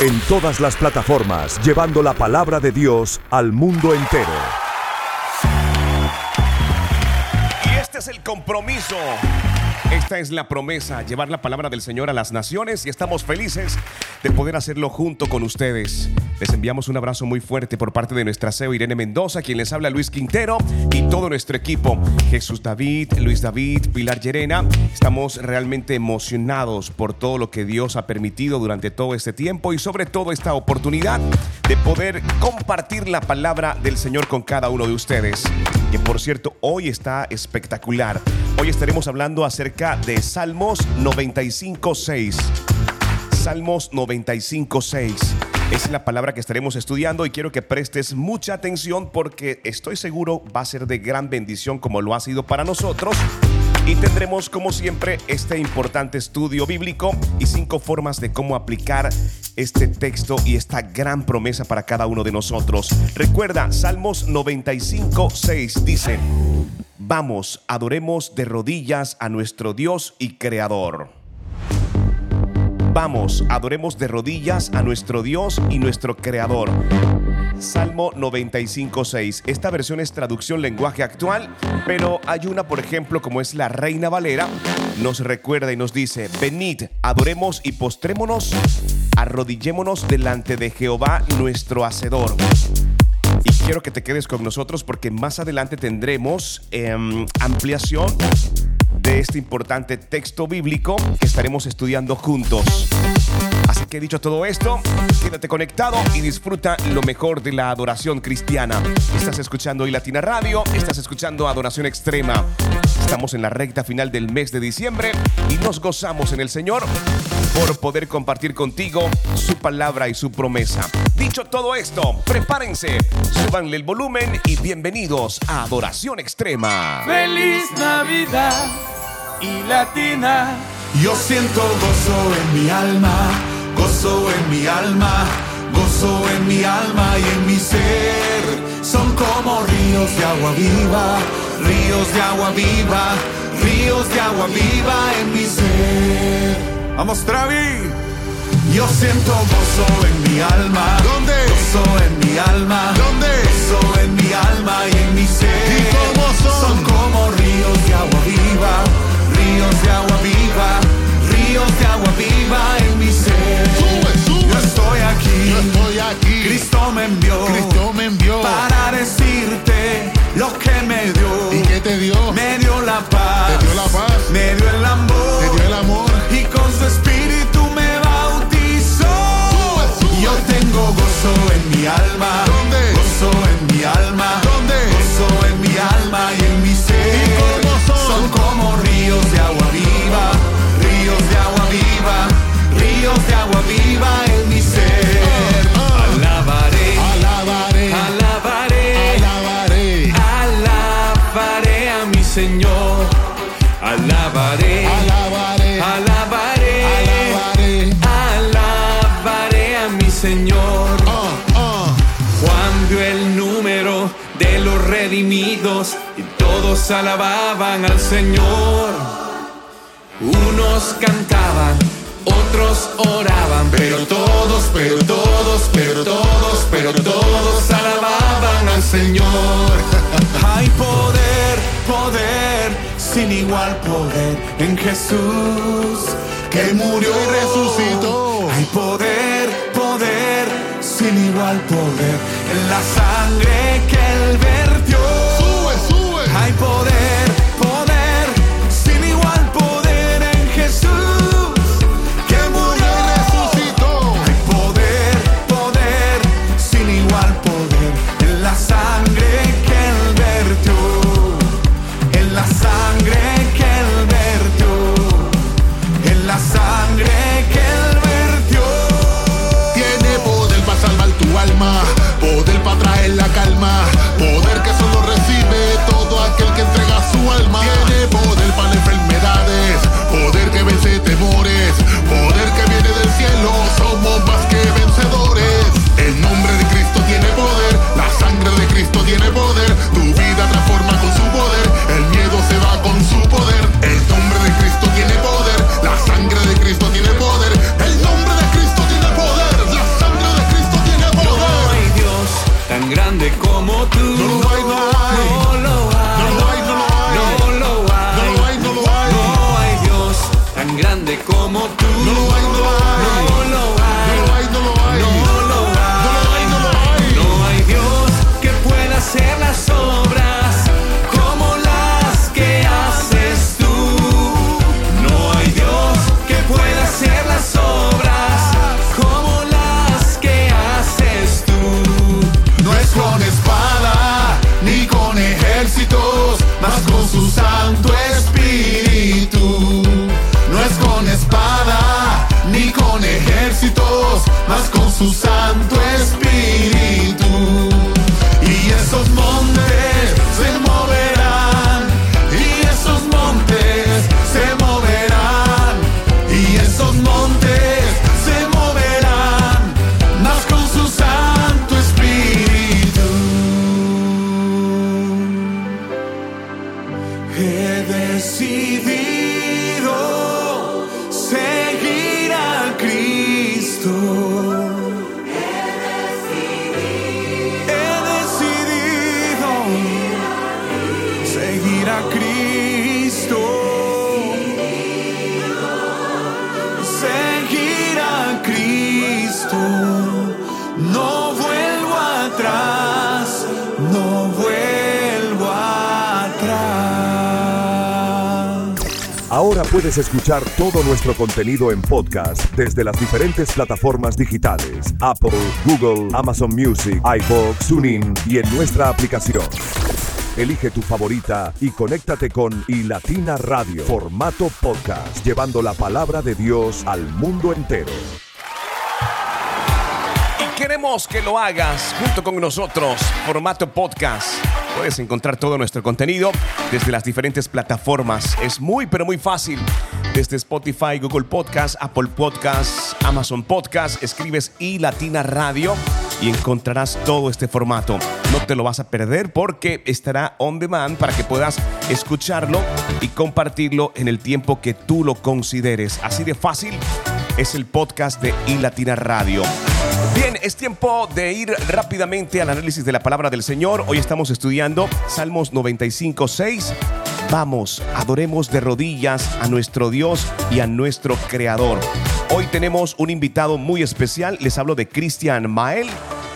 En todas las plataformas, llevando la palabra de Dios al mundo entero. Y este es el compromiso. Esta es la promesa, llevar la palabra del Señor a las naciones y estamos felices de poder hacerlo junto con ustedes. Les enviamos un abrazo muy fuerte por parte de nuestra CEO Irene Mendoza, quien les habla Luis Quintero y todo nuestro equipo. Jesús David, Luis David, Pilar Llerena. Estamos realmente emocionados por todo lo que Dios ha permitido durante todo este tiempo y sobre todo esta oportunidad de poder compartir la palabra del Señor con cada uno de ustedes. Que por cierto, hoy está espectacular. Hoy estaremos hablando acerca de Salmos 95.6. Salmos 95.6. Es la palabra que estaremos estudiando y quiero que prestes mucha atención porque estoy seguro va a ser de gran bendición como lo ha sido para nosotros. Y tendremos como siempre este importante estudio bíblico y cinco formas de cómo aplicar este texto y esta gran promesa para cada uno de nosotros. Recuerda, Salmos 95, 6 dice, vamos, adoremos de rodillas a nuestro Dios y Creador. Vamos, adoremos de rodillas a nuestro Dios y nuestro Creador. Salmo 95.6. Esta versión es traducción lenguaje actual, pero hay una, por ejemplo, como es la Reina Valera, nos recuerda y nos dice, venid, adoremos y postrémonos, arrodillémonos delante de Jehová nuestro Hacedor. Y quiero que te quedes con nosotros porque más adelante tendremos em, ampliación de este importante texto bíblico que estaremos estudiando juntos. Así que dicho todo esto, quédate conectado y disfruta lo mejor de la adoración cristiana. Estás escuchando hoy Latina Radio, estás escuchando Adoración Extrema. Estamos en la recta final del mes de diciembre y nos gozamos en el Señor por poder compartir contigo su palabra y su promesa. Dicho todo esto, prepárense, súbanle el volumen y bienvenidos a Adoración Extrema. Feliz Navidad y Latina. Yo siento gozo en mi alma, gozo en mi alma, gozo en mi alma y en mi ser. Son como ríos de agua viva, ríos de agua viva, ríos de agua viva en mi ser. Vamos, Travi. Yo siento gozo en mi alma. ¿Dónde? Gozo en mi alma. ¿Dónde? Gozo en mi alma y en mi ser. ¿Y cómo son? Son como ríos de agua viva, ríos de agua viva, ríos de agua viva en mi ser. Sube, sube. Yo estoy aquí. Yo estoy aquí. Cristo me envió. Cristo me envió. Para decirte lo que me dio. ¿Y qué te dio? Me dio la paz. Te dio la paz. Me dio el amor. En mi alma. ¿Dónde? Gozo en mi alma. Y todos alababan al Señor. Unos cantaban, otros oraban, pero todos, pero todos, pero todos, pero todos alababan al Señor. Hay poder, poder, sin igual poder en Jesús que murió y resucitó. Hay poder, poder, sin igual poder en la sangre que él vertió. Hay poder, tan grande como tú. No lo hay, no hay lo hay. No lo hay, no lo hay. No hay Dios tan grande como tú. No hay, no hay. Puedes escuchar todo nuestro contenido en podcast desde las diferentes plataformas digitales: Apple, Google, Amazon Music, iVoox, TuneIn y en nuestra aplicación. Elige tu favorita y conéctate con iLatina Radio, formato podcast, llevando la palabra de Dios al mundo entero. Y queremos que lo hagas junto con nosotros, formato podcast. Puedes encontrar todo nuestro contenido desde las diferentes plataformas. Es muy, pero muy fácil. Desde Spotify, Google Podcast, Apple Podcast, Amazon Podcast, escribes y Latina Radio y encontrarás todo este formato. No te lo vas a perder porque estará on demand para que puedas escucharlo y compartirlo en el tiempo que tú lo consideres. Así de fácil es el podcast de iLatina Radio. Bien, es tiempo de ir rápidamente al análisis de la palabra del Señor. Hoy estamos estudiando Salmos 95, 6. Vamos, adoremos de rodillas a nuestro Dios y a nuestro Creador. Hoy tenemos un invitado muy especial. Les hablo de Cristian Mael.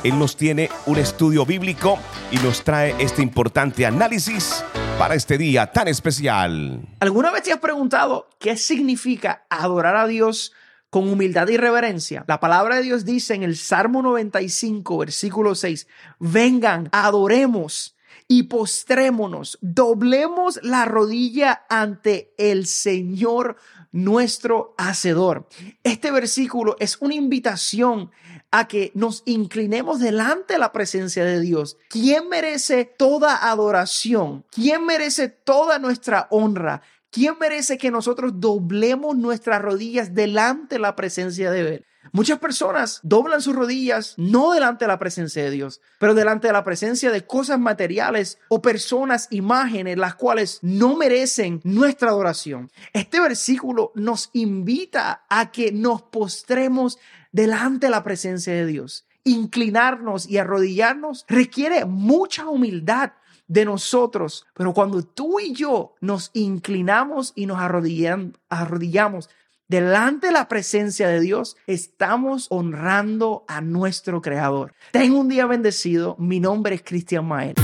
Él nos tiene un estudio bíblico y nos trae este importante análisis para este día tan especial. ¿Alguna vez te has preguntado qué significa adorar a Dios con humildad y reverencia? La palabra de Dios dice en el Salmo 95, versículo 6, vengan, adoremos y postrémonos, doblemos la rodilla ante el Señor nuestro Hacedor. Este versículo es una invitación a que nos inclinemos delante de la presencia de Dios. ¿Quién merece toda adoración? ¿Quién merece toda nuestra honra? ¿Quién merece que nosotros doblemos nuestras rodillas delante de la presencia de Él? Muchas personas doblan sus rodillas no delante de la presencia de Dios, pero delante de la presencia de cosas materiales o personas, imágenes, las cuales no merecen nuestra adoración. Este versículo nos invita a que nos postremos delante de la presencia de Dios. Inclinarnos y arrodillarnos requiere mucha humildad de nosotros, pero cuando tú y yo nos inclinamos y nos arrodillamos delante de la presencia de Dios, estamos honrando a nuestro Creador. Ten un día bendecido. Mi nombre es Cristian Mael.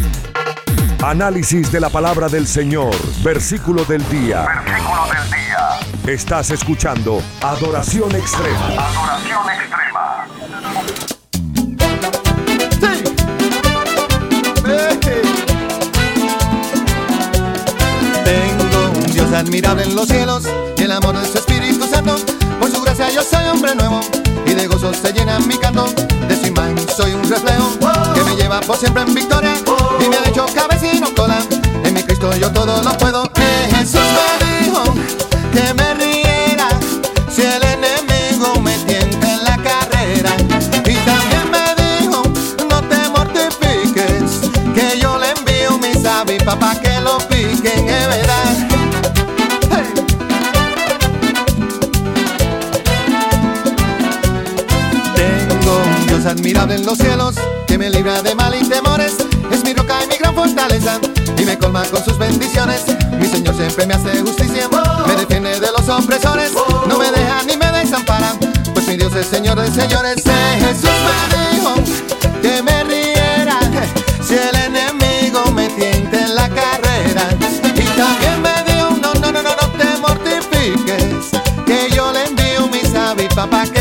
Análisis de la palabra del Señor, versículo del día. Versículo del día. Estás escuchando Adoración Extrema. Adoración extrema. Admirable en los cielos y el amor de su Espíritu Santo. Por su gracia yo soy hombre nuevo y de gozo se llena mi canto. De su imagen soy un reflejo que me lleva por siempre en victoria y me ha hecho cabeza y no cola. En mi Cristo yo todo lo puedo. Eh, Jesús me dijo que me riera si el enemigo me tienta en la carrera. Y también me dijo no te mortifiques que yo le envío mis avispas para que lo piquen, es verdad. Dios admirable en los cielos que me libra de mal y temores. Es mi roca y mi gran fortaleza y me colma con sus bendiciones. Mi Señor siempre me hace justicia, me defiende de los opresores, no me deja ni me desampara. Pues mi Dios es Señor de señores. Eh, Jesús me dijo que me riera si el enemigo me tienta en la carrera. Y también me dijo, no, no, no, no, no te mortifiques, que yo le envío mis avispas para que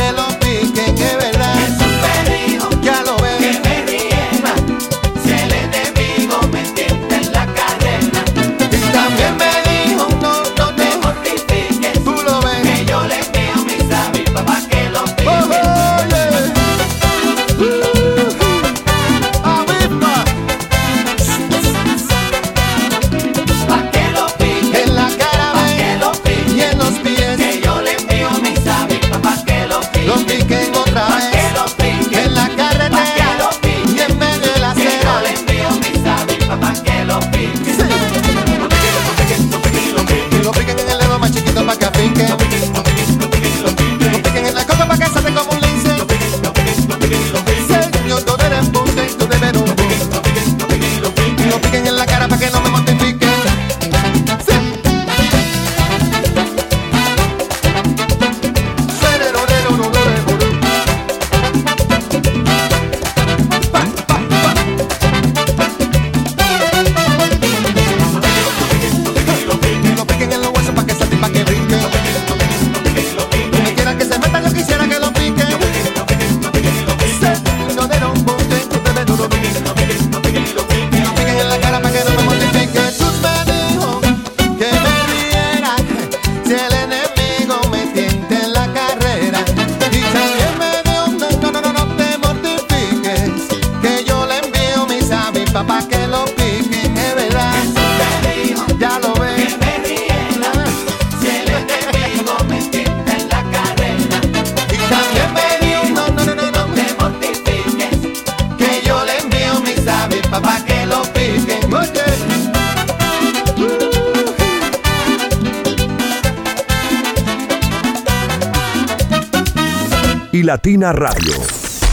Latina Radio,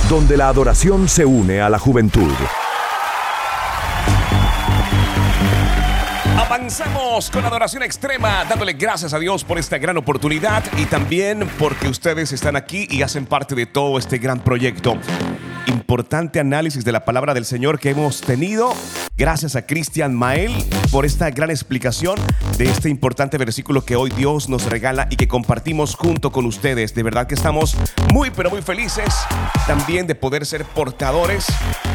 donde la adoración se une a la juventud. Avanzamos con adoración extrema, dándole gracias a Dios por esta gran oportunidad y también porque ustedes están aquí y hacen parte de todo este gran proyecto. Importante análisis de la palabra del Señor que hemos tenido. Gracias a Cristian Mael por esta gran explicación de este importante versículo que hoy Dios nos regala y que compartimos junto con ustedes. De verdad que estamos muy pero muy felices también de poder ser portadores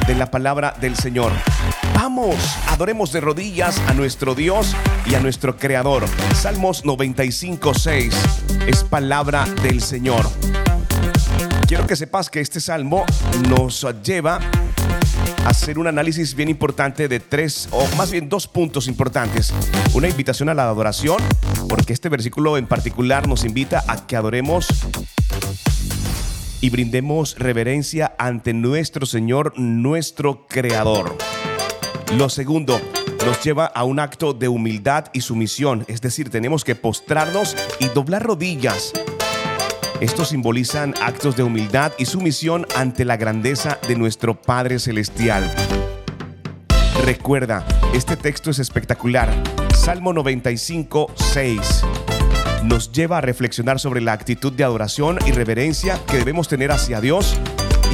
de la palabra del Señor. Vamos, adoremos de rodillas a nuestro Dios y a nuestro Creador. Salmos 95.6 es palabra del Señor. Quiero que sepas que este salmo nos lleva a hacer un análisis bien importante de tres, o más bien dos puntos importantes. Una invitación a la adoración, porque este versículo en particular nos invita a que adoremos y brindemos reverencia ante nuestro Señor, nuestro Creador. Lo segundo, nos lleva a un acto de humildad y sumisión, es decir, tenemos que postrarnos y doblar rodillas. Estos simbolizan actos de humildad y sumisión ante la grandeza de nuestro Padre Celestial. Recuerda, este texto es espectacular. Salmo 95, 6 nos lleva a reflexionar sobre la actitud de adoración y reverencia que debemos tener hacia Dios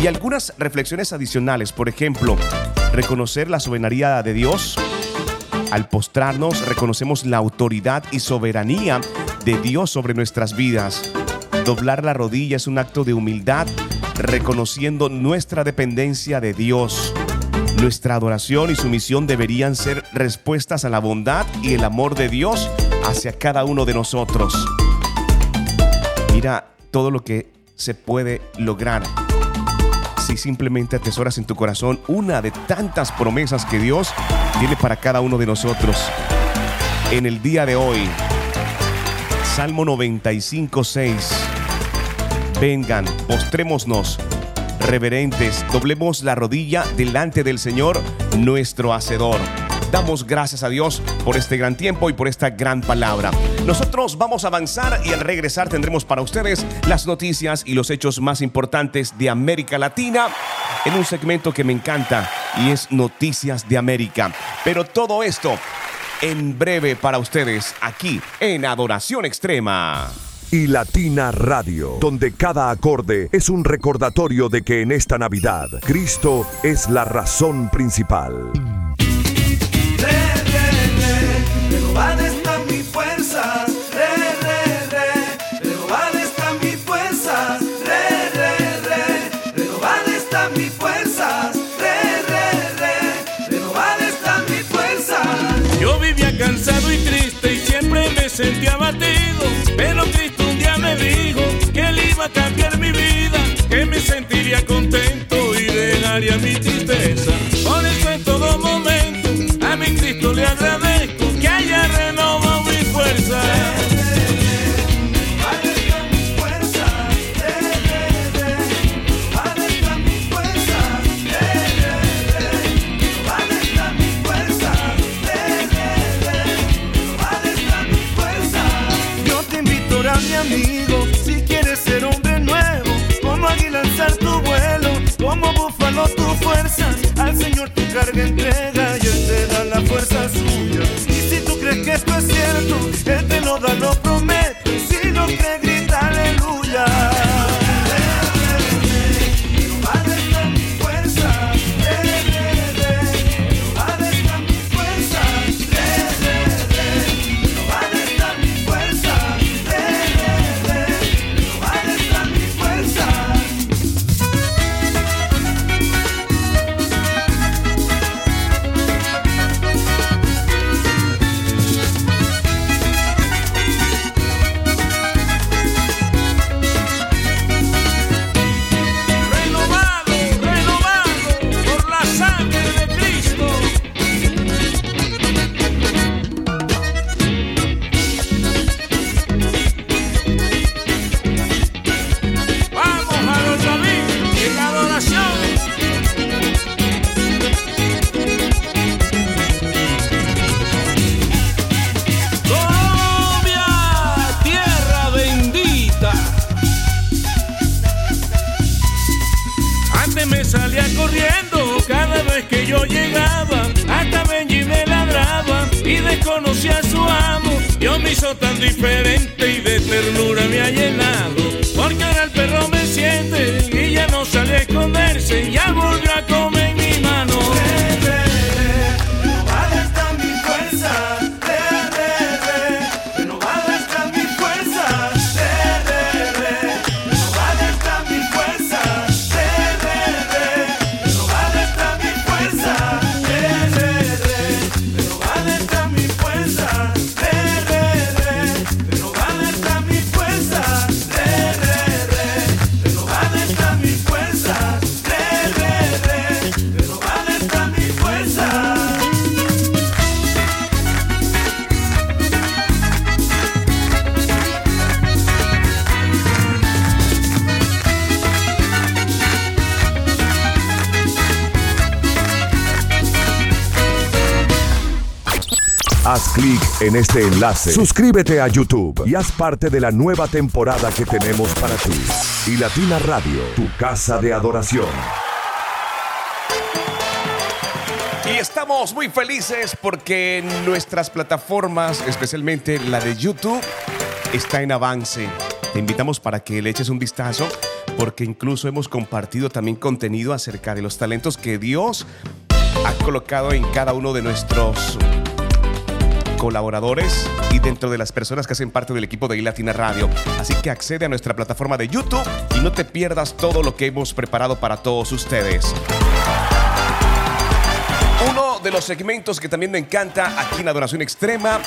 y algunas reflexiones adicionales. Por ejemplo, reconocer la soberanía de Dios. Al postrarnos, reconocemos la autoridad y soberanía de Dios sobre nuestras vidas. Doblar la rodilla es un acto de humildad, reconociendo nuestra dependencia de Dios. Nuestra adoración y sumisión deberían ser respuestas a la bondad y el amor de Dios hacia cada uno de nosotros. Mira todo lo que se puede lograr si simplemente atesoras en tu corazón una de tantas promesas que Dios tiene para cada uno de nosotros. En el día de hoy, Salmo 95, 6. Vengan, postrémonos, reverentes, doblemos la rodilla delante del Señor, nuestro Hacedor. Damos gracias a Dios por este gran tiempo y por esta gran palabra. Nosotros vamos a avanzar y al regresar tendremos para ustedes las noticias y los hechos más importantes de América Latina en un segmento que me encanta y es Noticias de América. Pero todo esto en breve para ustedes aquí en Adoración Extrema y Latina Radio, donde cada acorde es un recordatorio de que en esta Navidad Cristo es la razón principal. Mi tristeza. Eso en todo momento a mi Cristo le agradezco que haya renovado mi fuerza. Jehová está mi fuerza, re, re. Jehová está mi fuerza, re, re. Jehová está mi fuerza, re, re. Jehová está mi fuerza. Yo te invito a mi amigo, si quieres ser hombre nuevo, como vuelo, como búfalo tu fuerza, al Señor tu carga entrega y Él te da la fuerza suya. Y si tú crees que esto es cierto, Él te lo da, lo promete, si no crees, clic en este enlace. Suscríbete a YouTube y haz parte de la nueva temporada que tenemos para ti. Y Latina Radio, tu casa de adoración. Y estamos muy felices porque nuestras plataformas, especialmente la de YouTube, está en avance. Te invitamos para que le eches un vistazo porque incluso hemos compartido también contenido acerca de los talentos que Dios ha colocado en cada uno de nuestros colaboradores y dentro de las personas que hacen parte del equipo de iLatina Radio. Así que accede a nuestra plataforma de YouTube y no te pierdas todo lo que hemos preparado para todos ustedes. Uno de los segmentos que también me encanta aquí en Adoración Extrema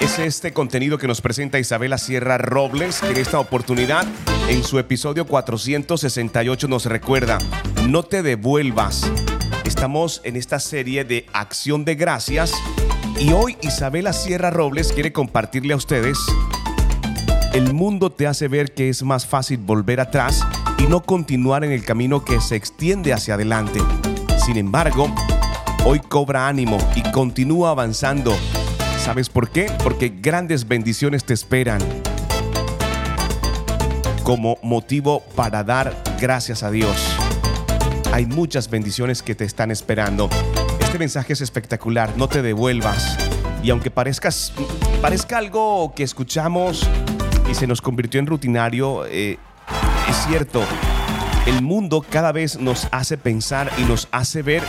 es este contenido que nos presenta Isabela Sierra Robles, que en esta oportunidad, en su episodio 468, nos recuerda, no te devuelvas. Estamos en esta serie de acción de gracias y hoy Isabela Sierra Robles quiere compartirle a ustedes el mundo te hace ver que es más fácil volver atrás y no continuar en el camino que se extiende hacia adelante. Sin embargo, hoy cobra ánimo y continúa avanzando. ¿Sabes por qué? Porque grandes bendiciones te esperan como motivo para dar gracias a Dios. Hay muchas bendiciones que te están esperando. Este mensaje es espectacular, no te devuelvas. Y aunque parezcas, parezca algo que escuchamos y se nos convirtió en rutinario, eh, es cierto, el mundo cada vez nos hace pensar y nos hace ver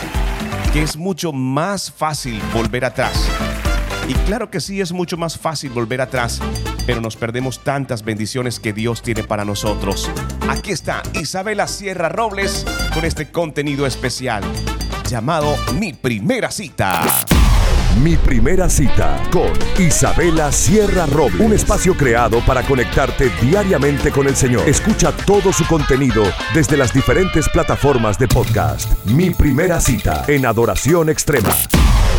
que es mucho más fácil volver atrás. Y claro que sí es mucho más fácil volver atrás, pero nos perdemos tantas bendiciones que Dios tiene para nosotros. Aquí está Isabela Sierra Robles con este contenido especial llamado Mi Primera Cita. Mi primera cita con Isabela Sierra Robles. Un espacio creado para conectarte diariamente con el Señor. Escucha todo su contenido desde las diferentes plataformas de podcast. Mi primera cita en Adoración Extrema.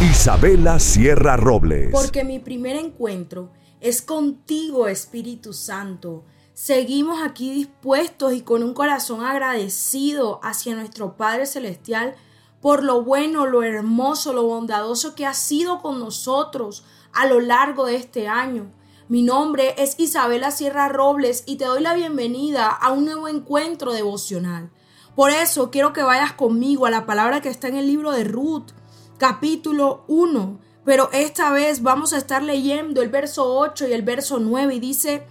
Isabela Sierra Robles. Porque mi primer encuentro es contigo, Espíritu Santo. Seguimos aquí dispuestos y con un corazón agradecido hacia nuestro Padre Celestial por lo bueno, lo hermoso, lo bondadoso que ha sido con nosotros a lo largo de este año. Mi nombre es Isabela Sierra Robles y te doy la bienvenida a un nuevo encuentro devocional. Por eso quiero que vayas conmigo a la palabra que está en el libro de Ruth, capítulo 1. Pero esta vez vamos a estar leyendo el verso 8 y el verso 9 y dice,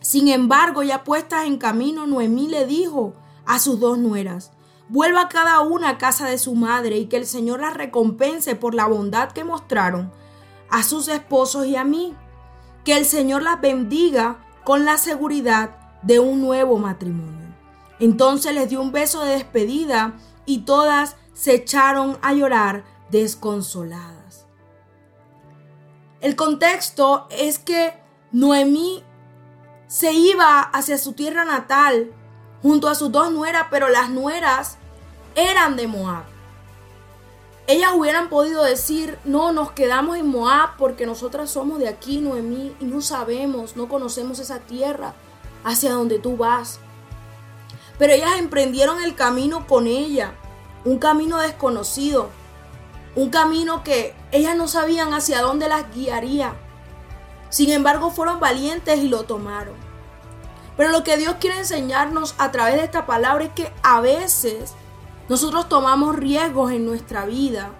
sin embargo, ya puestas en camino, Noemí le dijo a sus dos nueras, vuelva cada una a casa de su madre y que el Señor las recompense por la bondad que mostraron a sus esposos y a mí. Que el Señor las bendiga con la seguridad de un nuevo matrimonio. Entonces les dio un beso de despedida y todas se echaron a llorar desconsoladas. El contexto es que Noemí se iba hacia su tierra natal junto a sus dos nueras, pero las nueras eran de Moab. Ellas hubieran podido decir, no, nos quedamos en Moab porque nosotras somos de aquí, Noemí, y no sabemos, no conocemos esa tierra hacia donde tú vas. Pero ellas emprendieron el camino con ella, un camino desconocido, un camino que ellas no sabían hacia dónde las guiaría. Sin embargo, fueron valientes y lo tomaron. Pero lo que Dios quiere enseñarnos a través de esta palabra es que a veces nosotros tomamos riesgos en nuestra vida,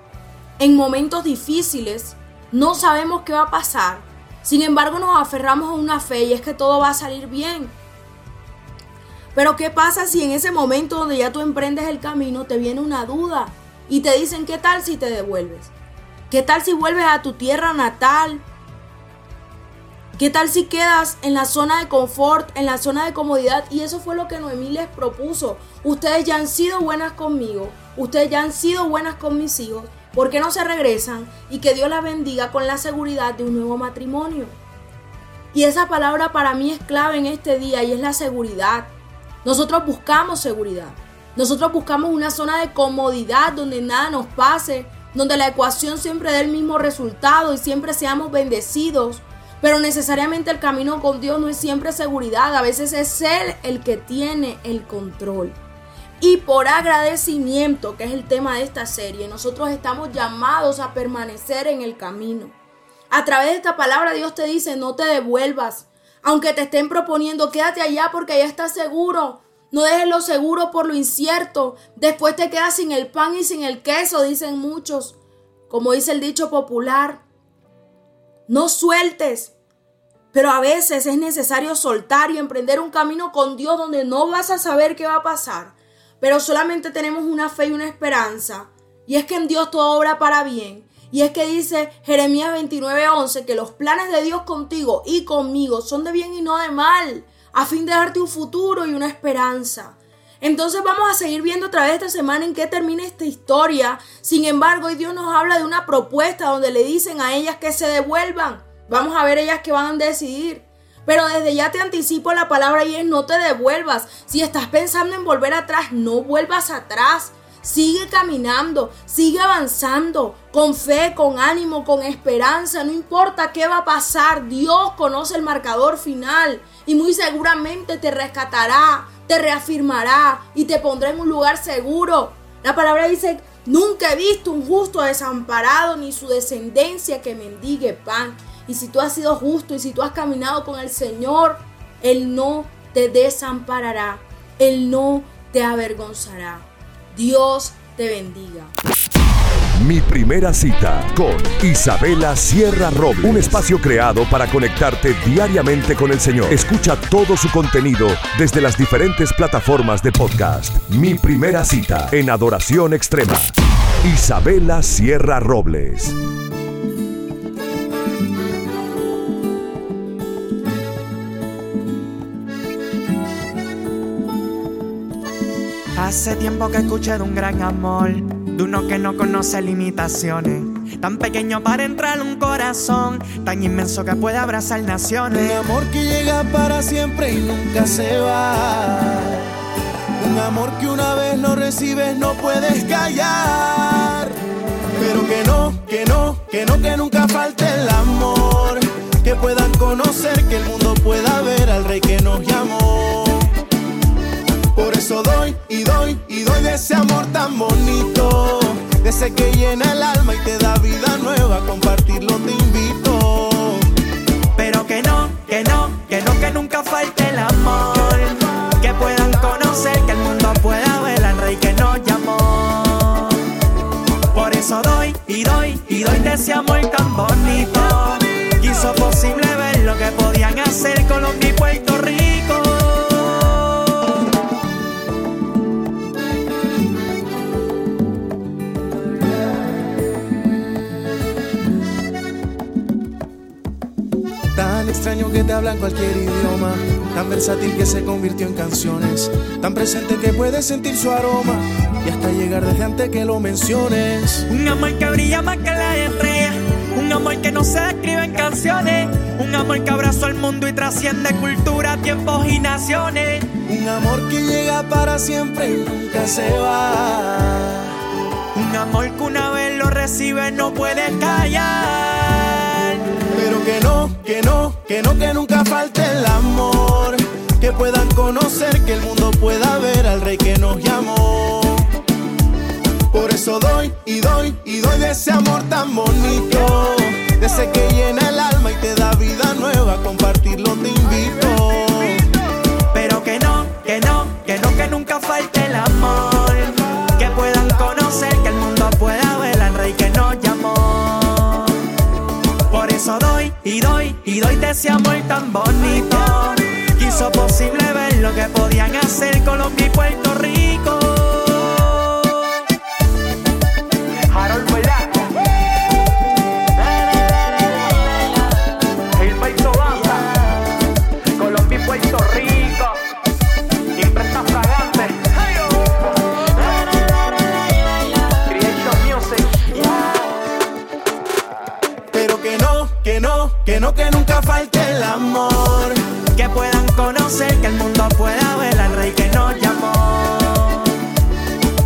en momentos difíciles, no sabemos qué va a pasar. Sin embargo, nos aferramos a una fe y es que todo va a salir bien. Pero ¿qué pasa si en ese momento donde ya tú emprendes el camino te viene una duda y te dicen qué tal si te devuelves? ¿Qué tal si vuelves a tu tierra natal? ¿Qué tal si quedas en la zona de confort, en la zona de comodidad? Y eso fue lo que Noemí les propuso. Ustedes ya han sido buenas conmigo, ustedes ya han sido buenas con mis hijos. ¿Por qué no se regresan? Y que Dios las bendiga con la seguridad de un nuevo matrimonio. Y esa palabra para mí es clave en este día y es la seguridad. Nosotros buscamos seguridad. Nosotros buscamos una zona de comodidad donde nada nos pase, donde la ecuación siempre dé el mismo resultado y siempre seamos bendecidos. Pero necesariamente el camino con Dios no es siempre seguridad, a veces es Él el que tiene el control. Y por agradecimiento, que es el tema de esta serie, nosotros estamos llamados a permanecer en el camino. A través de esta palabra Dios te dice, no te devuelvas, aunque te estén proponiendo, quédate allá porque allá estás seguro. No dejes lo seguro por lo incierto. Después te quedas sin el pan y sin el queso, dicen muchos. Como dice el dicho popular, no sueltes. Pero a veces es necesario soltar y emprender un camino con Dios donde no vas a saber qué va a pasar. Pero solamente tenemos una fe y una esperanza. Y es que en Dios todo obra para bien. Y es que dice Jeremías 29:11 que los planes de Dios contigo y conmigo son de bien y no de mal, a fin de darte un futuro y una esperanza. Entonces vamos a seguir viendo a través de esta semana en qué termina esta historia. Sin embargo, hoy Dios nos habla de una propuesta donde le dicen a ellas que se devuelvan. Vamos a ver ellas que van a decidir. Pero desde ya te anticipo la palabra y es no te devuelvas. Si estás pensando en volver atrás, no vuelvas atrás. Sigue caminando, sigue avanzando, con fe, con ánimo, con esperanza. No importa qué va a pasar, Dios conoce el marcador final y muy seguramente te rescatará, te reafirmará y te pondrá en un lugar seguro. La palabra dice, nunca he visto un justo desamparado ni su descendencia que mendigue pan. Y si tú has sido justo y si tú has caminado con el Señor, Él no te desamparará, Él no te avergonzará. Dios te bendiga. Mi primera cita con Isabela Sierra Robles. Un espacio creado para conectarte diariamente con el Señor. Escucha todo su contenido desde las diferentes plataformas de podcast. Mi primera cita en Adoración Extrema. Isabela Sierra Robles. Hace tiempo que escuché de un gran amor, de uno que no conoce limitaciones. Tan pequeño para entrar un corazón, tan inmenso que puede abrazar naciones. Un amor que llega para siempre y nunca se va. Un amor que una vez lo recibes no puedes callar. Pero que no, que no, que no, que nunca falte el amor. Que puedan conocer, que el mundo pueda ver al rey que nos llamó. Eso doy y doy y doy de ese amor tan bonito. De ese que llena el alma y te da vida nueva. Compartirlo te invito. Pero que no, que no, que no, que nunca falte el amor. Que puedan conocer, que el mundo pueda ver al rey que nos llamó. Por eso doy y doy y doy de ese amor tan bonito. Hizo posible ver lo que podían hacer Colombia y Puerto Rico. Extraño que te habla en cualquier idioma. Tan versátil que se convirtió en canciones. Tan presente que puedes sentir su aroma. Y hasta llegar desde antes que lo menciones. Un amor que brilla más que la estrella. Un amor que no se describe en canciones. Un amor que abrazó al mundo y trasciende cultura, tiempos y naciones. Un amor que llega para siempre y nunca se va. Un amor que una vez lo recibe no puede callar. Pero que no, que no, que no, que nunca falte el amor. Que puedan conocer, que el mundo pueda ver al rey que nos llamó. Por eso doy y doy y doy de ese amor tan bonito. De ese que llena el alma y te da vida nueva. Compartirlo te invito. que no, que no, que nunca falte el amor. Doy y de ese amor tan bonito. Quiso posible ver lo que podían hacer Colombia y Puerto Rico. Nunca falte el amor. Que puedan conocer, que el mundo pueda ver al rey que nos llamó.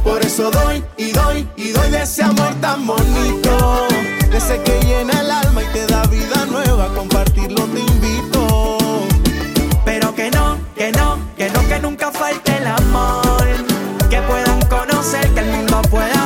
Por eso doy y doy y doy de ese amor tan bonito. De ese que llena el alma y te da vida nueva. Compartirlo te invito. Pero que no, que no, que no, que nunca falte el amor. Que puedan conocer, que el mundo pueda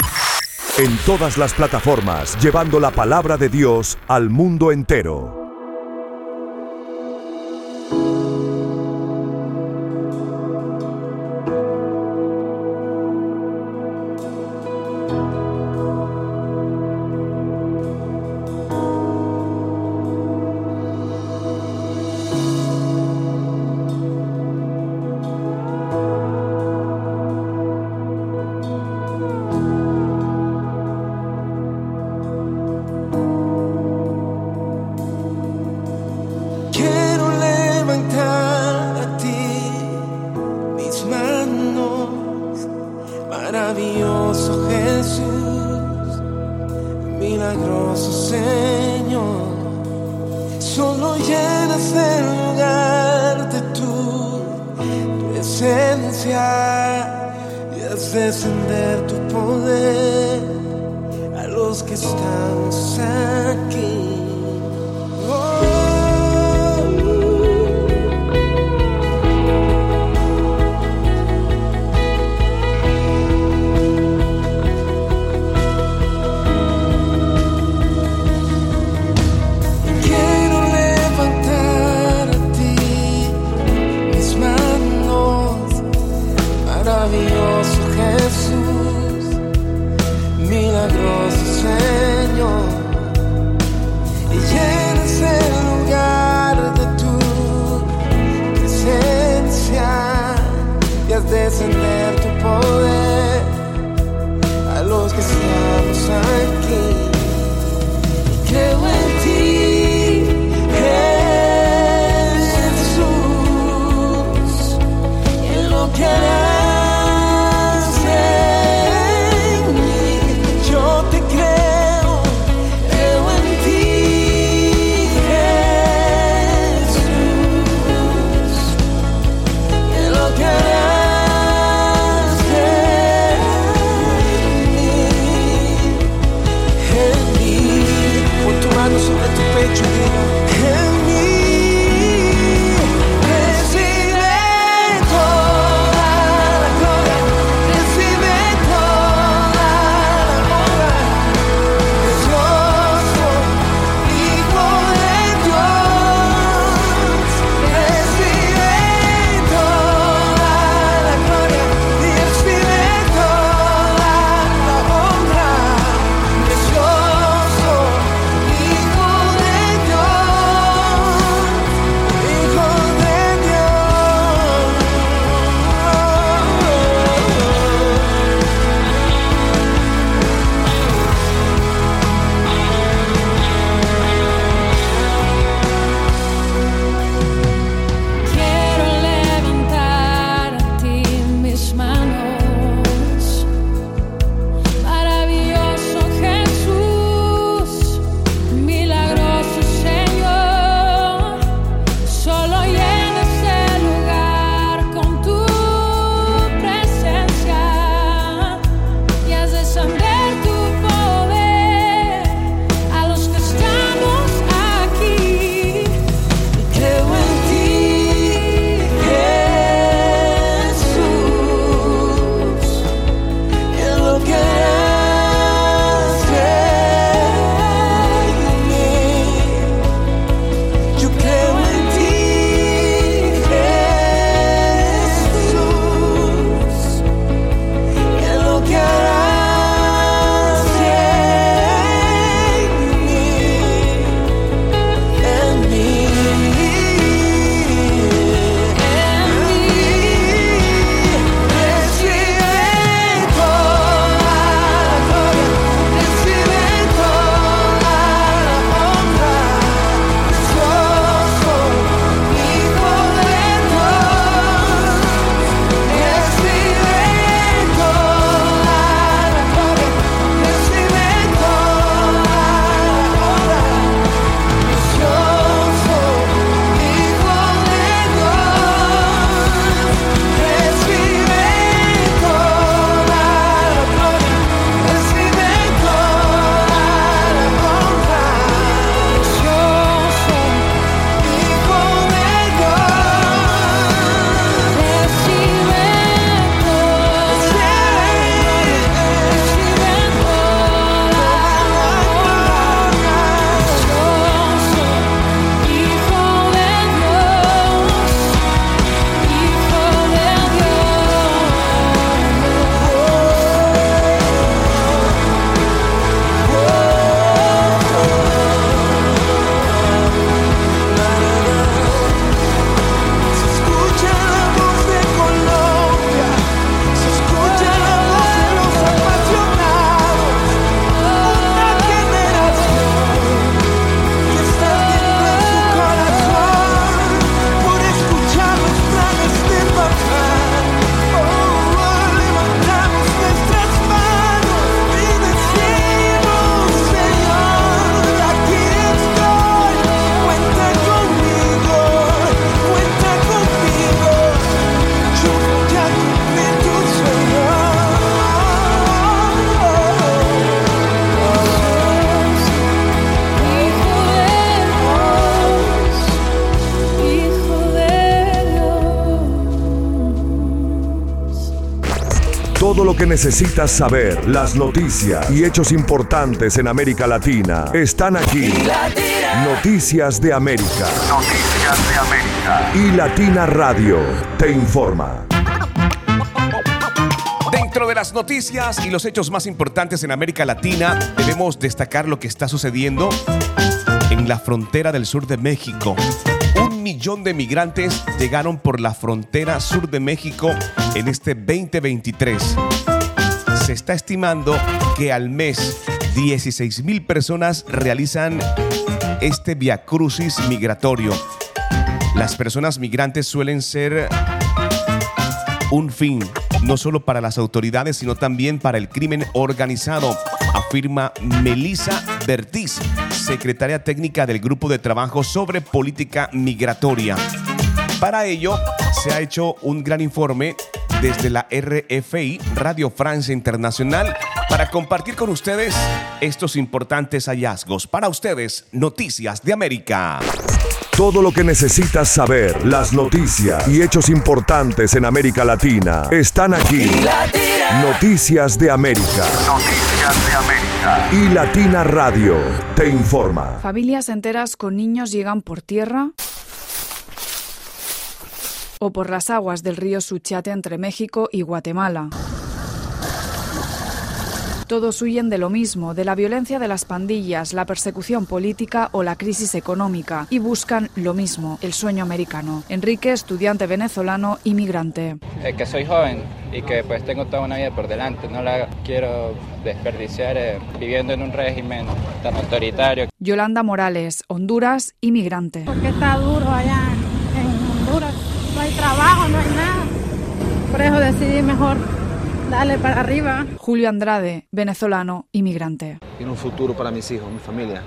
En todas las plataformas, llevando la palabra de Dios al mundo entero. Necesitas saber, las noticias y hechos importantes en América Latina están aquí. Noticias de América. Noticias de América. Y Latina Radio te informa. Dentro de las noticias y los hechos más importantes en América Latina, debemos destacar lo que está sucediendo en la frontera del sur de México. Un millón de migrantes llegaron por la frontera sur de México en este 2023. Se está estimando que al mes 16 mil personas realizan este viacrucis migratorio. Las personas migrantes suelen ser un fin, no solo para las autoridades, sino también para el crimen organizado, afirma Melissa Bertiz, secretaria técnica del Grupo de Trabajo sobre Política Migratoria. Para ello, se ha hecho un gran informe desde la RFI, Radio Francia Internacional, para compartir con ustedes estos importantes hallazgos. Para ustedes, Noticias de América. Todo lo que necesitas saber, las noticias y hechos importantes en América Latina están aquí. Noticias de América. Noticias de América. Y Latina Radio te informa. Familias enteras con niños llegan por tierra o por las aguas del río Suchiate entre México y Guatemala. Todos huyen de lo mismo, de la violencia de las pandillas, la persecución política o la crisis económica, y buscan lo mismo, el sueño americano. Enrique, estudiante venezolano, inmigrante. Eh, que soy joven y que pues tengo toda una vida por delante, no la quiero desperdiciar eh, viviendo en un régimen tan autoritario. Yolanda Morales, Honduras, inmigrante. Porque está duro allá en Honduras, no hay trabajo, no hay nada. Por eso decidí mejor darle para arriba. Julio Andrade, venezolano, inmigrante. Tiene un futuro para mis hijos, mi familia.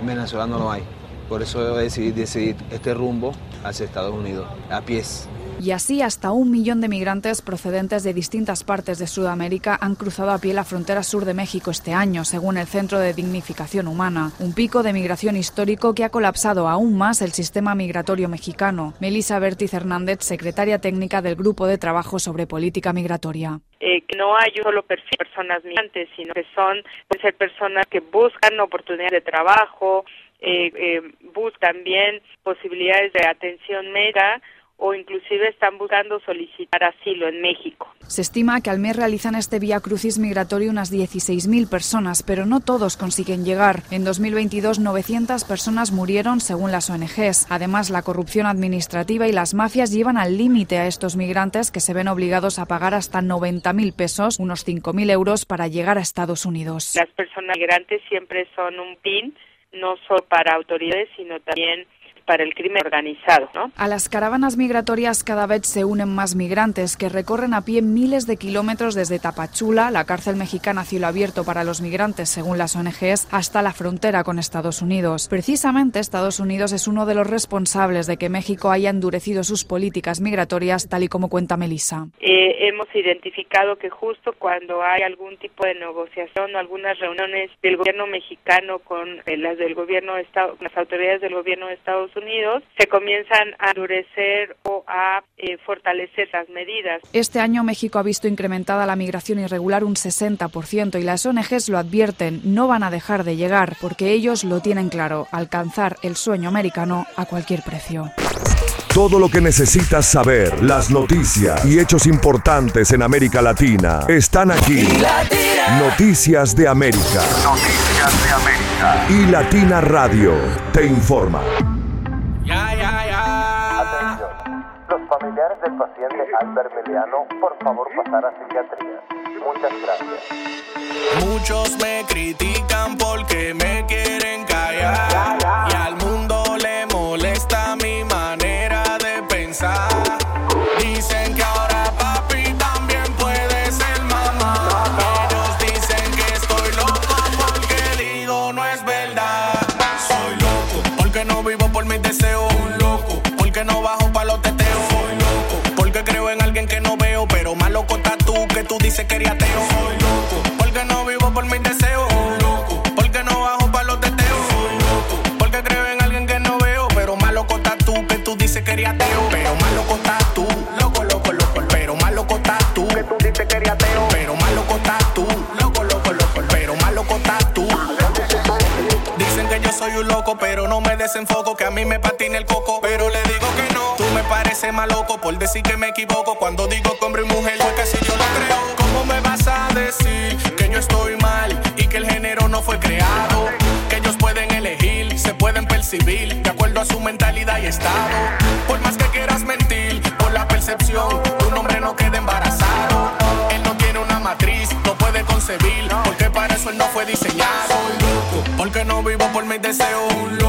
En Venezuela no lo hay. Por eso decidí decidir este rumbo hacia Estados Unidos, a pies. Y así hasta un millón de migrantes procedentes de distintas partes de Sudamérica han cruzado a pie la frontera sur de México este año, según el Centro de Dignificación Humana. Un pico de migración histórico que ha colapsado aún más el sistema migratorio mexicano. Melissa Bertiz Hernández, secretaria técnica del Grupo de Trabajo sobre Política Migratoria. Eh, que no hay solo perfil de personas migrantes, sino que son pueden ser personas que buscan oportunidades de trabajo, eh, eh, buscan también posibilidades de atención médica o inclusive están buscando solicitar asilo en México. Se estima que al mes realizan este vía crucis migratorio unas 16.000 personas, pero no todos consiguen llegar. En 2022, 900 personas murieron según las ONGs. Además, la corrupción administrativa y las mafias llevan al límite a estos migrantes que se ven obligados a pagar hasta 90.000 pesos, unos 5.000 euros, para llegar a Estados Unidos. Las personas migrantes siempre son un PIN, no solo para autoridades, sino también para el crimen organizado. ¿no? A las caravanas migratorias cada vez se unen más migrantes que recorren a pie miles de kilómetros desde Tapachula, la cárcel mexicana cielo abierto para los migrantes según las ONGs, hasta la frontera con Estados Unidos. Precisamente Estados Unidos es uno de los responsables de que México haya endurecido sus políticas migratorias, tal y como cuenta Melissa. Eh, hemos identificado que justo cuando hay algún tipo de negociación o algunas reuniones del gobierno mexicano con eh, las del gobierno de Estado, las autoridades del gobierno de Estados Unidos, se comienzan a endurecer o a eh, fortalecer las medidas. Este año México ha visto incrementada la migración irregular un 60% y las ONGs lo advierten, no van a dejar de llegar porque ellos lo tienen claro, alcanzar el sueño americano a cualquier precio. Todo lo que necesitas saber, las noticias y hechos importantes en América Latina están aquí. Noticias de América. Noticias de América. Y Latina Radio te informa. Paciente Albert Meliano, por favor pasar a psiquiatría. Muchas gracias. Muchos me critican porque me quieren callar. Por decir que me equivoco. Cuando digo que hombre y mujer, porque si yo lo creo, ¿cómo me vas a decir que yo estoy mal y que el género no fue creado? Que ellos pueden elegir, se pueden percibir de acuerdo a su mentalidad y estado. Por más que quieras mentir, por la percepción, un hombre no queda embarazado. Él no tiene una matriz, no puede concebir, porque para eso él no fue diseñado. Soy loco, porque no vivo por mis deseos.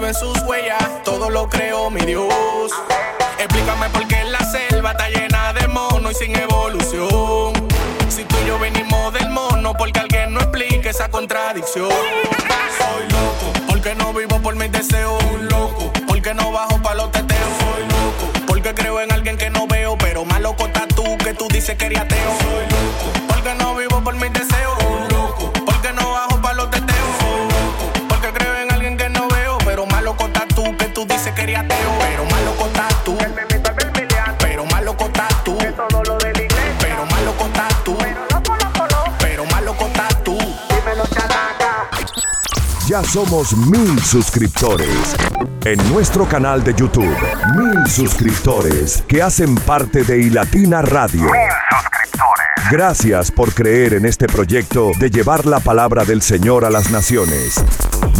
Perciben sus huellas, todo lo creó mi Dios. Explícame por qué la selva está llena de mono y sin evolución. Si tú y yo venimos del mono, porque alguien no explique esa contradicción. Soy loco, porque no vivo por mis deseos. Un loco, porque no bajo pa' los teteos. Soy loco, porque creo en alguien que no veo, pero más loco estás tú que tú dices que eres ateo. Soy loco, somos mil suscriptores. En nuestro canal de YouTube, mil suscriptores que hacen parte de iLatina Radio. Gracias por creer en este proyecto de llevar la palabra del Señor a las naciones.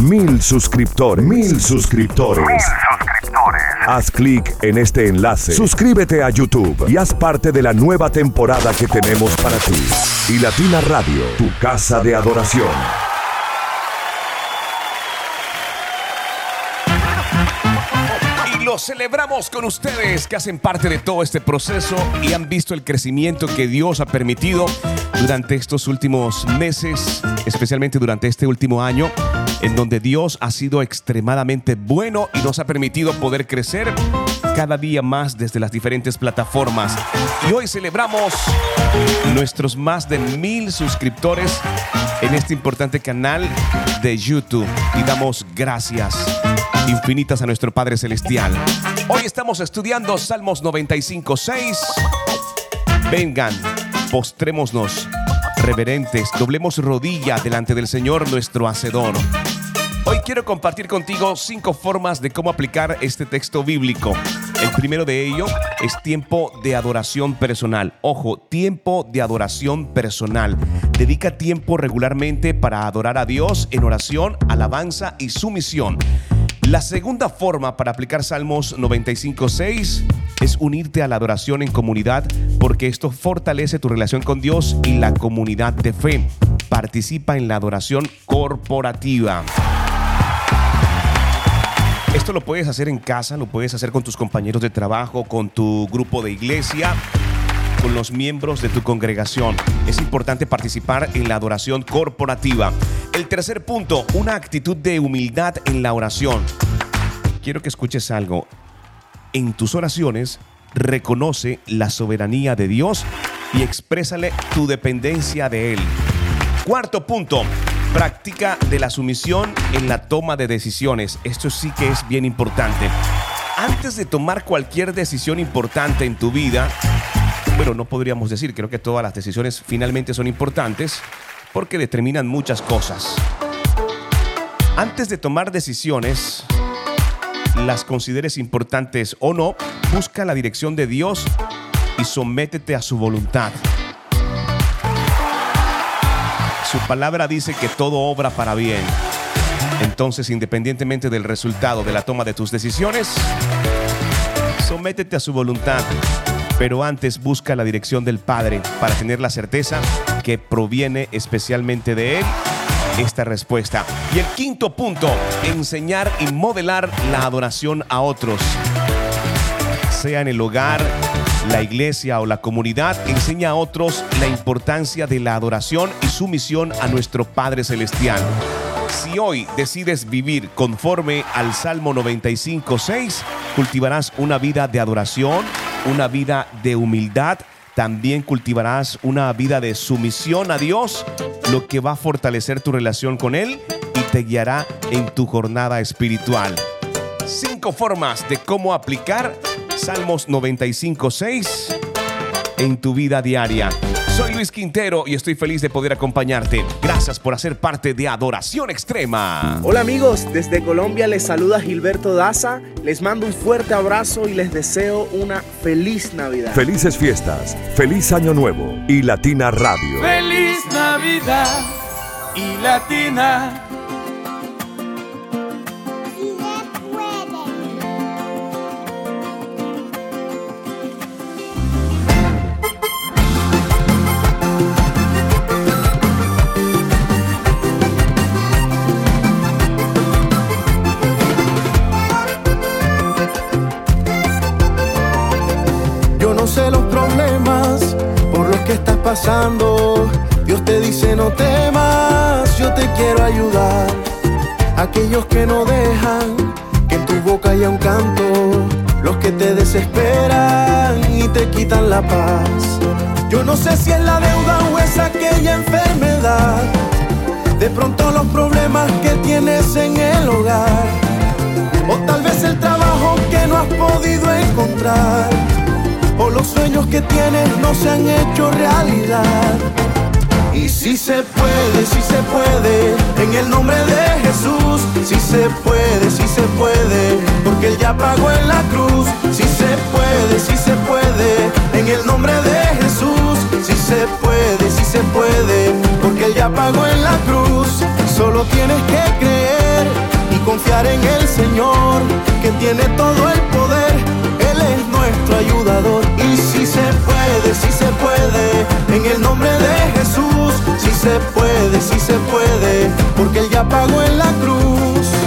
Mil suscriptores, mil suscriptores. Haz clic en este enlace, suscríbete a YouTube y haz parte de la nueva temporada que tenemos para ti. Y Latina Radio, tu casa de adoración. Celebramos con ustedes que hacen parte de todo este proceso y han visto el crecimiento que Dios ha permitido durante estos últimos meses, especialmente durante este último año, en donde Dios ha sido extremadamente bueno y nos ha permitido poder crecer cada día más desde las diferentes plataformas. Y hoy celebramos nuestros más de mil suscriptores en este importante canal de YouTube y damos gracias infinitas a nuestro Padre Celestial. Hoy estamos estudiando Salmos 95.6. Vengan, postrémonos reverentes, doblemos rodilla delante del Señor nuestro Hacedor. Hoy quiero compartir contigo cinco formas de cómo aplicar este texto bíblico. El primero de ello es tiempo de adoración personal. Ojo, tiempo de adoración personal. Dedica tiempo regularmente para adorar a Dios en oración, alabanza y sumisión. La segunda forma para aplicar Salmos 95.6 es unirte a la adoración en comunidad porque esto fortalece tu relación con Dios y la comunidad de fe. Participa en la adoración corporativa. Esto lo puedes hacer en casa, lo puedes hacer con tus compañeros de trabajo, con tu grupo de iglesia, con los miembros de tu congregación. Es importante participar en la adoración corporativa. El tercer punto, una actitud de humildad en la oración. Quiero que escuches algo. En tus oraciones, reconoce la soberanía de Dios y exprésale tu dependencia de Él. Cuarto punto, práctica de la sumisión en la toma de decisiones. Esto sí que es bien importante. Antes de tomar cualquier decisión importante en tu vida, no podríamos decir, creo que todas las decisiones finalmente son importantes porque determinan muchas cosas. Antes de tomar decisiones, las consideres importantes o no, busca la dirección de Dios y sométete a su voluntad. Su palabra dice que todo obra para bien. Entonces, independientemente del resultado de la toma de tus decisiones, sométete a su voluntad. Pero antes busca la dirección del Padre para tener la certeza que proviene especialmente de Él esta respuesta. Y el quinto punto, enseñar y modelar la adoración a otros. Sea en el hogar, la iglesia o la comunidad, enseña a otros la importancia de la adoración y sumisión a nuestro Padre Celestial. Si hoy decides vivir conforme al Salmo 95.6, cultivarás una vida de adoración, una vida de humildad, también cultivarás una vida de sumisión a Dios, lo que va a fortalecer tu relación con Él y te guiará en tu jornada espiritual. Cinco formas de cómo aplicar Salmos 95.6 en tu vida diaria. Soy Luis Quintero y estoy feliz de poder acompañarte. Gracias por hacer parte de Adoración Extrema. Hola amigos, desde Colombia les saluda Gilberto Daza, les mando un fuerte abrazo y les deseo una feliz Navidad. Felices fiestas, feliz año nuevo y Latina Radio. Feliz Navidad y Latina. Dios te dice no temas, yo te quiero ayudar. Aquellos que no dejan que en tu boca haya un canto, los que te desesperan y te quitan la paz. Yo no sé si es la deuda o es aquella enfermedad. De pronto los problemas que tienes en el hogar. O tal vez el trabajo que no has podido encontrar o los sueños que tienes no se han hecho realidad. Y si se puede, si se puede, en el nombre de Jesús, si se puede, si se puede, porque Él ya pagó en la cruz. Si se puede, si se puede, en el nombre de Jesús, si se puede, si se puede, porque Él ya pagó en la cruz. Solo tienes que creer y confiar en el Señor, que tiene todo el poder. Él es nuestro ayudador. Si se puede, si se puede, en el nombre de Jesús, si se puede, si se puede, porque Él ya pagó en la cruz.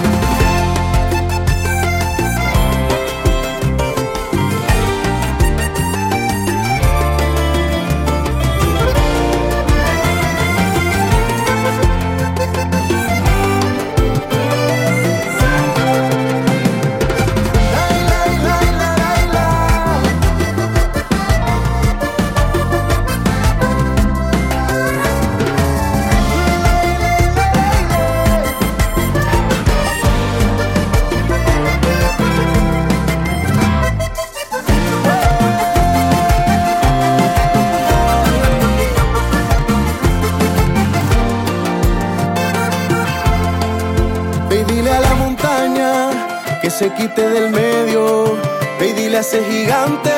Se quite del medio. Ve dile a ese gigante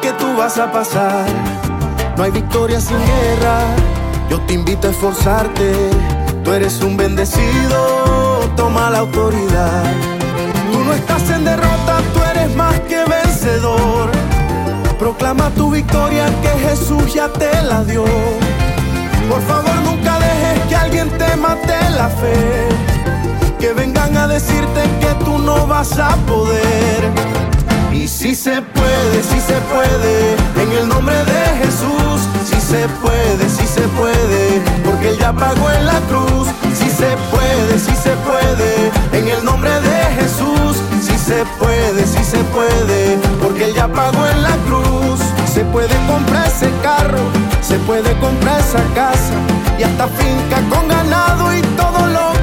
que tú vas a pasar. No hay victoria sin guerra. Yo te invito a esforzarte. Tú eres un bendecido. Toma la autoridad. Tú no estás en derrota. Tú eres más que vencedor. Proclama tu victoria que Jesús ya te la dio. Por favor, nunca dejes que alguien te mate la fe que vengan a decirte que tú no vas a poder. Y si se puede, si se puede, en el nombre de Jesús, si se puede, si se puede, porque Él ya pagó en la cruz. Si se puede, si se puede, en el nombre de Jesús, si se puede, si se puede, porque Él ya pagó en la cruz. Se puede comprar ese carro, se puede comprar esa casa y hasta finca con ganado y todo lo que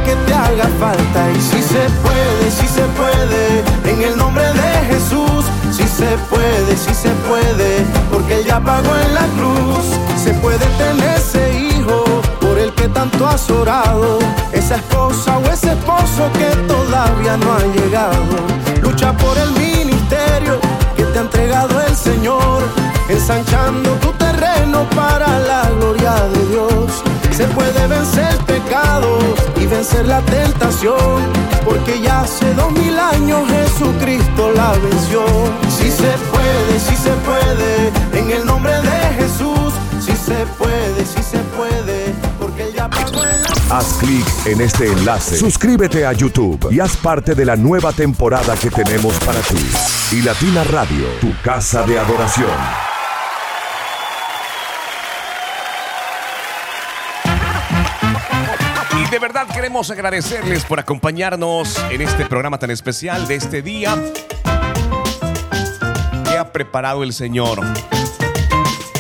haga falta. Y si se puede, si se puede, en el nombre de Jesús, si se puede, si se puede, porque Él ya pagó en la cruz. Se puede tener ese hijo por el que tanto has orado, esa esposa o ese esposo que todavía no ha llegado. Lucha por el ministerio que te ha entregado el Señor, ensanchando tu terreno para la gloria de Dios. Se puede vencer el pecado y vencer la tentación, porque ya hace dos mil años Jesucristo la venció. Sí se puede, sí se puede, en el nombre de Jesús. Sí se puede, sí se puede, porque Él ya pagó el Haz clic en este enlace, suscríbete a YouTube y haz parte de la nueva temporada que tenemos para ti. Y Latina Radio, tu casa de adoración. De verdad queremos agradecerles por acompañarnos en este programa tan especial de este día que ha preparado el Señor.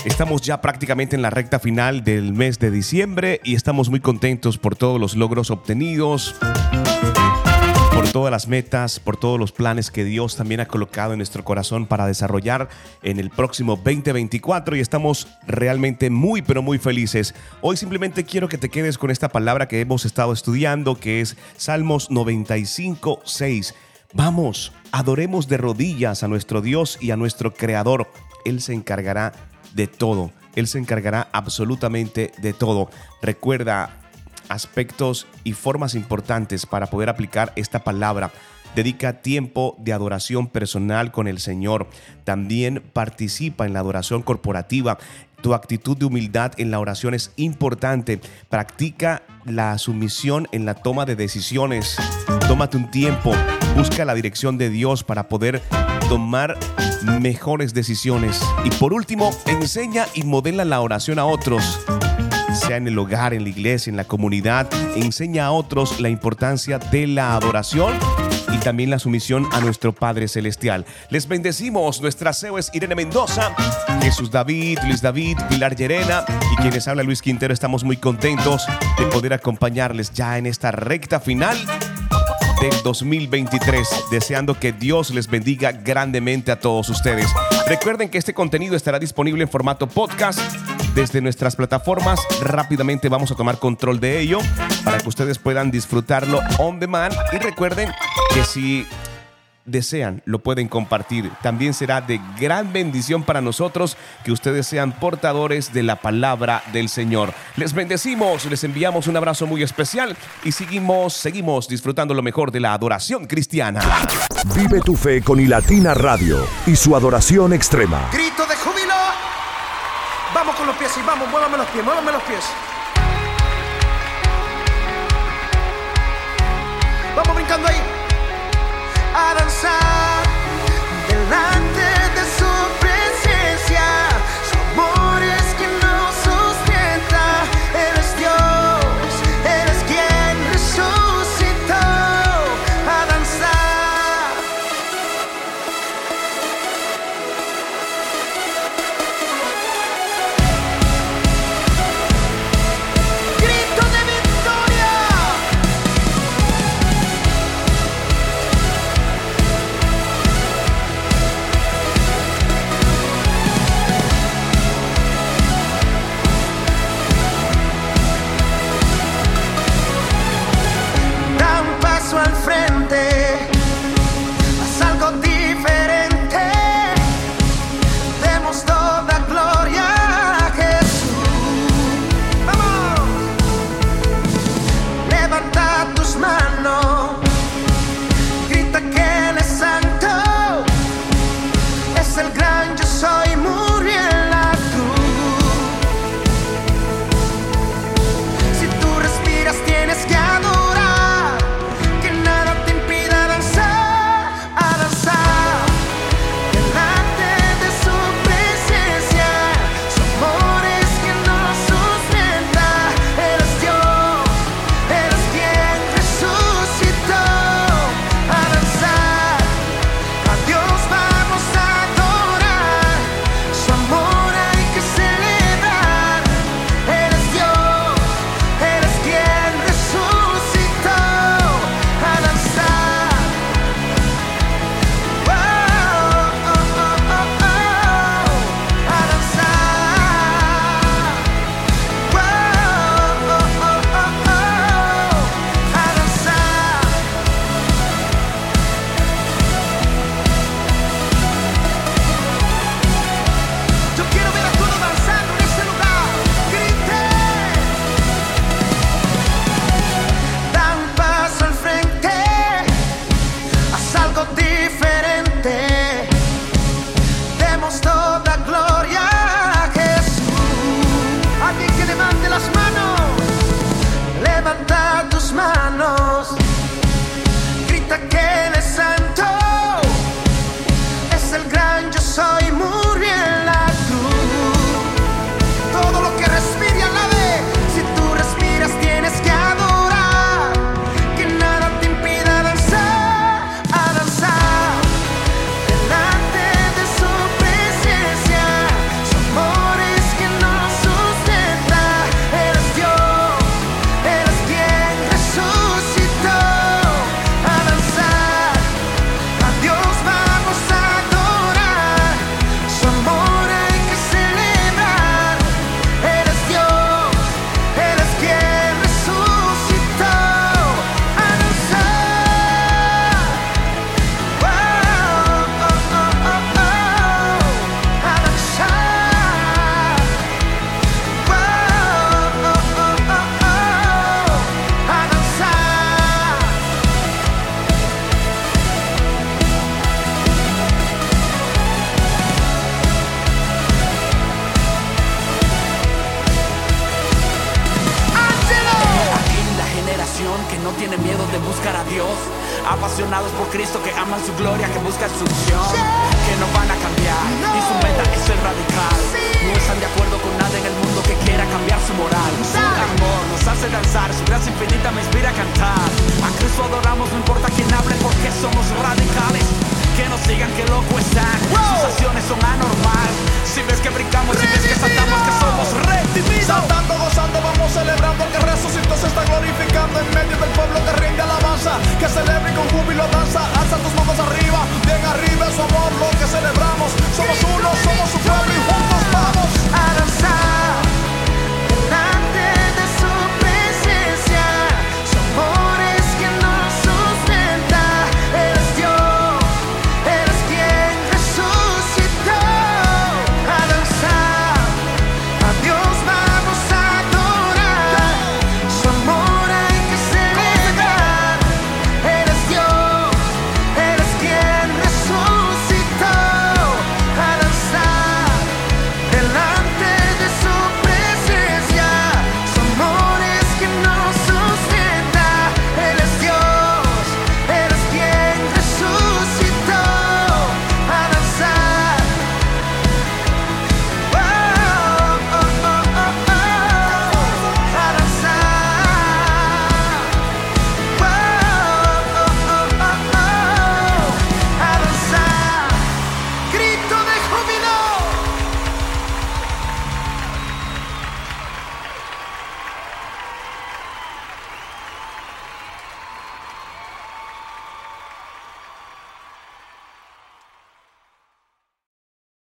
Estamos ya prácticamente en la recta final del mes de diciembre y estamos muy contentos por todos los logros obtenidos, por todas las metas, por todos los planes que Dios también ha colocado en nuestro corazón para desarrollar en el próximo 2024 y estamos realmente muy pero muy felices. Hoy simplemente quiero que te quedes con esta palabra que hemos estado estudiando que es Salmos 95, 6. Vamos, adoremos de rodillas a nuestro Dios y a nuestro Creador. Él se encargará de todo. Él se encargará absolutamente de todo. Recuerda aspectos y formas importantes para poder aplicar esta palabra. Dedica tiempo de adoración personal con el Señor. También participa en la adoración corporativa. Tu actitud de humildad en la oración es importante. Practica la sumisión en la toma de decisiones. Tómate un tiempo. Busca la dirección de Dios para poder tomar mejores decisiones. Y por último, enseña y modela la oración a otros sea en el hogar, en la iglesia, en la comunidad, enseña a otros la importancia de la adoración y también la sumisión a nuestro Padre Celestial. Les bendecimos, nuestra CEO es Irene Mendoza, Jesús David, Luis David, Pilar Llerena y quienes habla Luis Quintero. Estamos muy contentos de poder acompañarles ya en esta recta final del 2023, deseando que Dios les bendiga grandemente a todos ustedes. Recuerden que este contenido estará disponible en formato podcast desde nuestras plataformas. Rápidamente vamos a tomar control de ello para que ustedes puedan disfrutarlo on demand. Y recuerden que si desean, lo pueden compartir. También será de gran bendición para nosotros que ustedes sean portadores de la palabra del Señor. Les bendecimos, les enviamos un abrazo muy especial y seguimos, seguimos disfrutando lo mejor de la adoración cristiana. Vive tu fe con Ilatina Radio y su adoración extrema. Grito de júbilo. Vamos con los pies y vamos, muévame los pies, muévame los pies. Vamos brincando ahí. A danzar a Dios. Apasionados por Cristo que aman su gloria, que buscan su unción, que no van a cambiar. Y su meta es ser radical. No están de acuerdo con nada en el mundo que quiera cambiar su moral. Su amor nos hace danzar, su gracia infinita me inspira a cantar. A Cristo adoramos, no importa quién hable, porque somos radicales. Que nos digan que loco están, sus acciones son anormal. Si ves que brincamos, si ves que saltamos, que somos redimidos. Saltando, gozando, vamos celebrando el que resucitó se está glorificando en medio del pueblo que rinde alabanza, que celebre y con júbilo danza, alza tus manos arriba, bien arriba es su amor lo que celebramos, somos uno, somos su pueblo y juntos